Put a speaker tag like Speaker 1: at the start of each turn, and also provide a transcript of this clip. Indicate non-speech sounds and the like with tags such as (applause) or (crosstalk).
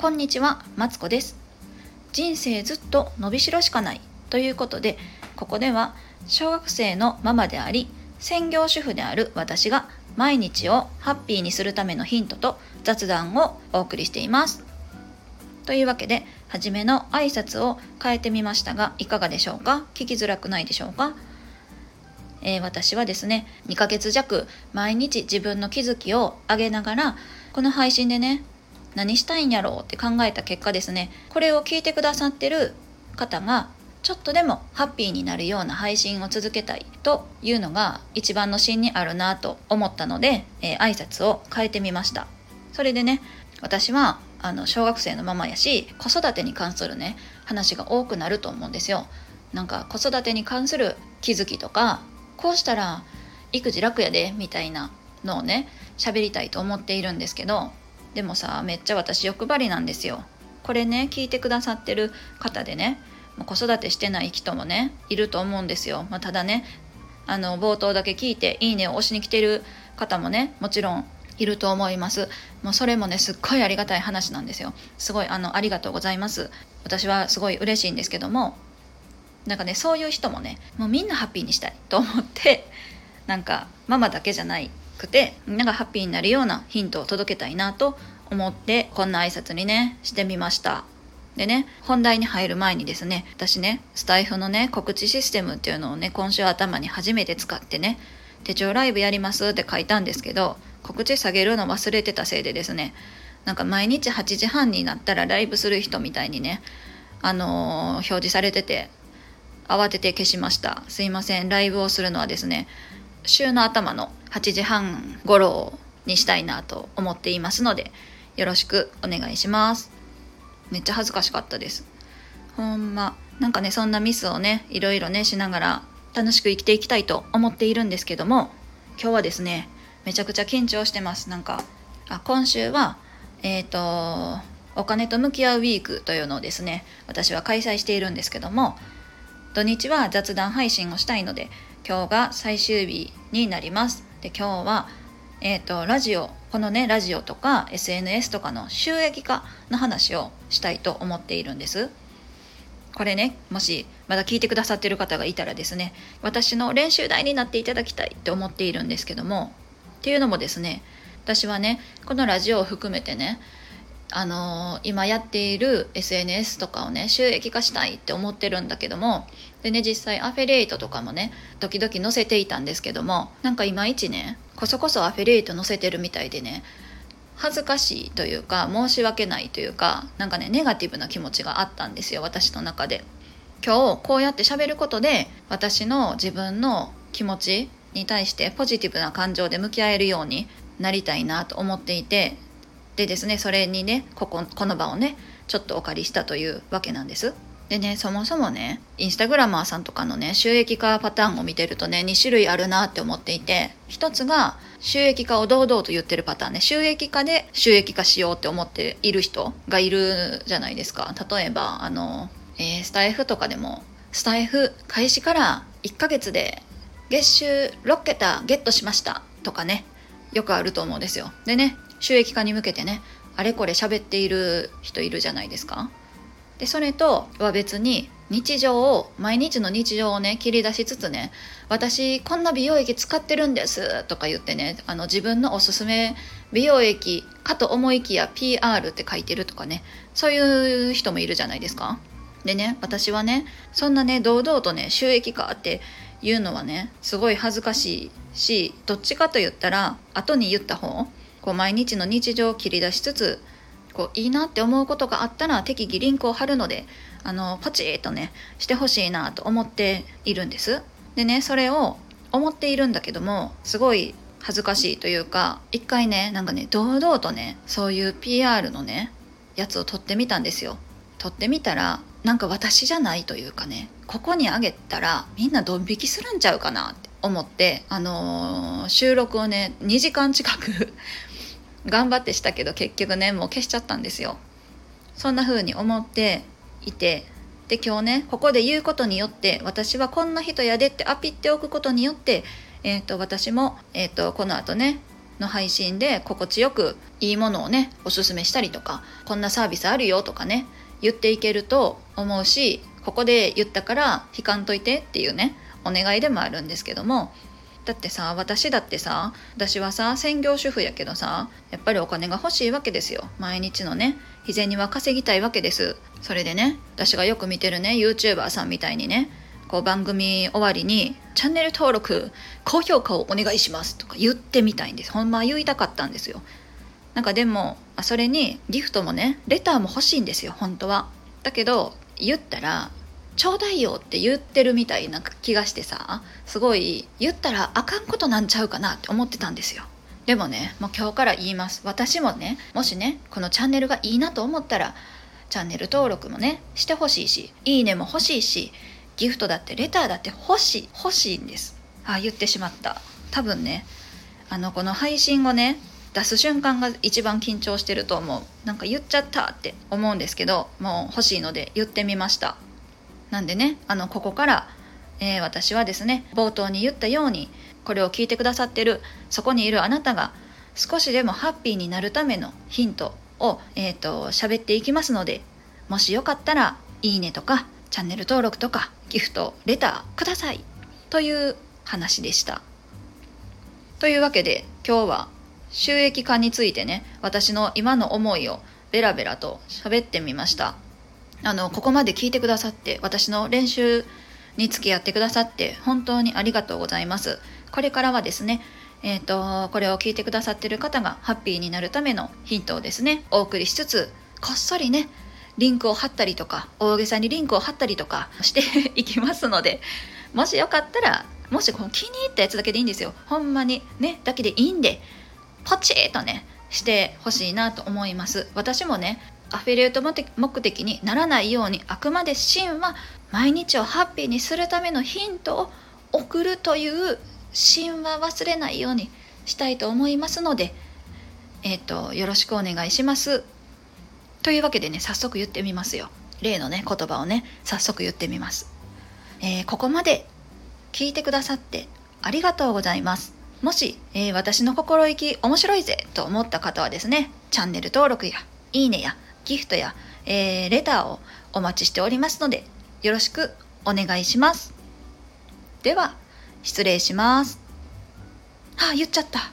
Speaker 1: こんにちは、マツコです。人生ずっと伸びしろしかないということで、ここでは小学生のママであり、専業主婦である私が毎日をハッピーにするためのヒントと雑談をお送りしています。というわけで、初めの挨拶を変えてみましたが、いかがでしょうか？聞きづらくないでしょうか？えー私はですね2ヶ月弱毎日自分の気づきを上げながらこの配信でね何したいんやろうって考えた結果ですね。これを聞いてくださってる方がちょっとでもハッピーになるような配信を続けたいというのが一番の芯にあるなと思ったので、えー挨拶を変えてみました。それでね私はあの小学生のママやし子育てに関するね話が多くなると思うんですよ。なんか子育てに関する気づきとかこうしたら育児楽やでみたいなのをね喋りたいと思っているんですけどでもさめっちゃ私欲張りなんですよ。これね聞いてくださってる方でねもう子育てしてない人もねいると思うんですよ、まあ、ただねあの冒頭だけ聞いて「いいね」を押しに来てる方もねもちろんいると思います。もうそれもねすっごいありがたい話なんですよ。すごいあのありがとうございます。私はすごい嬉しいんですけどもなんかねそういう人もねもうみんなハッピーにしたいと思ってなんかママだけじゃないくてみんながハッピーになるようなヒントを届けたいなと思ってこんな挨拶にねしてみました。でね本題に入る前にですね私ねスタイフのね告知システムっていうのをね今週頭に初めて使ってね手帳ライブやりますって書いたんですけど告知下げるの忘れてたせいでですねなんか毎日8時半になったらライブする人みたいにねあのー表示されてて慌てて消しました。すいませんライブをするのはですね週の頭の8時半頃にしたいなと思っていますのでよろしくお願いします。めっちゃ恥ずかしかったです。ほんまなんかねそんなミスをねいろいろねしながら楽しく生きていきたいと思っているんですけども今日はですねめちゃくちゃ緊張してます。なんかあ今週はえっ、とお金と向き合うウィークというのをですね私は開催しているんですけども土日は雑談配信をしたいので今日が最終日になります。で今日はえっ、とラジオこのねラジオとか SNS とかの収益化の話をしたいと思っているんです。これねもしまだ聞いてくださってる方がいたらですね私の練習台になっていただきたいって思っているんですけどもっていうのもですね私はねこのラジオを含めてねあの今やっている SNS とかをね収益化したいって思ってるんだけどもでね実際アフィリエイトとかもね時々載せていたんですけどもなんかいまいちねこそこそアフィリエイト載せてるみたいでね恥ずかしいというか申し訳ないというかなんかねネガティブな気持ちがあったんですよ私の中で。今日こうやって喋ることで私の自分の気持ちに対してポジティブな感情で向き合えるようになりたいなと思っていてでですねそれにねこここの場をねちょっとお借りしたというわけなんです。でねそもそもねインスタグラマーさんとかのね収益化パターンを見てるとね2種類あるなって思っていて一つが収益化を堂々と言ってるパターンね収益化で収益化しようって思っている人がいるじゃないですか。例えばあの、えースタイフとかでもスタイフ開始から1ヶ月で月収6桁ゲットしましたとかねよくあると思うんですよ。でね収益化に向けてねあれこれ喋っている人いるじゃないですか。でそれとは別に日常を毎日の日常をね切り出しつつね私こんな美容液使ってるんですとか言ってねあの自分のおすすめ美容液かと思いきや PR って書いてるとかねそういう人もいるじゃないですか。でね私はねそんなね堂々とね収益化っていうのはねすごい恥ずかしいしどっちかと言ったら後に言った方こう毎日の日常を切り出しつつこういいなって思うことがあったら適宜リンクを貼るのであのパチッとねしてほしいなと思っているんです。でねそれを思っているんだけどもすごい恥ずかしいというか一回ねなんかね堂々とねそういう PR のねやつを撮ってみたんですよ。撮ってみたらなんか私じゃないというかねここにあげたらみんなドン引きするんちゃうかなって思ってあのー収録をね2時間近く頑張ってしたけど結局ねもう消しちゃったんですよ。そんな風に思っていてで今日ねここで言うことによって私はこんな人やでってアピっておくことによって、えー、と私も、えー、とこの後ねの配信で心地よくいいものをねおすすめしたりとかこんなサービスあるよとかね言っていけると思うしここで言ったから引かんといてっていうねお願いでもあるんですけどもだってさ私だってさ私はさ専業主婦やけどさやっぱりお金が欲しいわけですよ。毎日のね日銭は稼ぎたいわけです。それでね私がよく見てるね YouTuber さんみたいにねこう番組終わりに「チャンネル登録高評価をお願いします」とか言ってみたいんです。ほんま言いたかったんですよ。なんかでもそれにギフトもねレターも欲しいんですよ本当は。だけど言ったらちょうだいよって言ってるみたいな気がしてさすごい言ったらあかんことなんちゃうかなって思ってたんですよ。でもねもう今日から言います。私もねもしねこのチャンネルがいいなと思ったらチャンネル登録もねしてほしいしいいねも欲しいしギフトだってレターだって欲しい欲しいんです。あ言ってしまった。多分ねあのこの配信をね出す瞬間が一番緊張してると思う。なんか言っちゃったって思うんですけどもう欲しいので言ってみました。なんでねあのここから、えー、私はですね冒頭に言ったようにこれを聞いてくださってるそこにいるあなたが少しでもハッピーになるためのヒントを、えーと、喋っていきますのでもしよかったらいいねとかチャンネル登録とかギフトレターくださいという話でした。というわけで今日は収益化についてね私の今の思いをベラベラと喋ってみました。あのここまで聞いてくださって私の練習に付き合ってくださって本当にありがとうございます。これからはですねえーと、これを聞いてくださってる方がハッピーになるためのヒントをですねお送りしつつこっそりねリンクを貼ったりとか大げさにリンクを貼ったりとか (laughs) していきますのでもしよかったらもしこの気に入ったやつだけでいいんですよ。ほんまにねだけでいいんでポチッとねしてほしいなと思います。私もねアフィリエイト目的にならないようにあくまで真は毎日をハッピーにするためのヒントを送るという真は忘れないようにしたいと思いますので、えっ、ー、と、よろしくお願いします。というわけでね、早速言ってみますよ。例のね、言葉をね、早速言ってみます。えー、ここまで聞いてくださってありがとうございます。もし、えー、私の心意気面白いぜと思った方はですね、チャンネル登録やいいねやギフトや、えー、レターをお待ちしておりますので、よろしくお願いします。では、失礼します。あ、言っちゃった。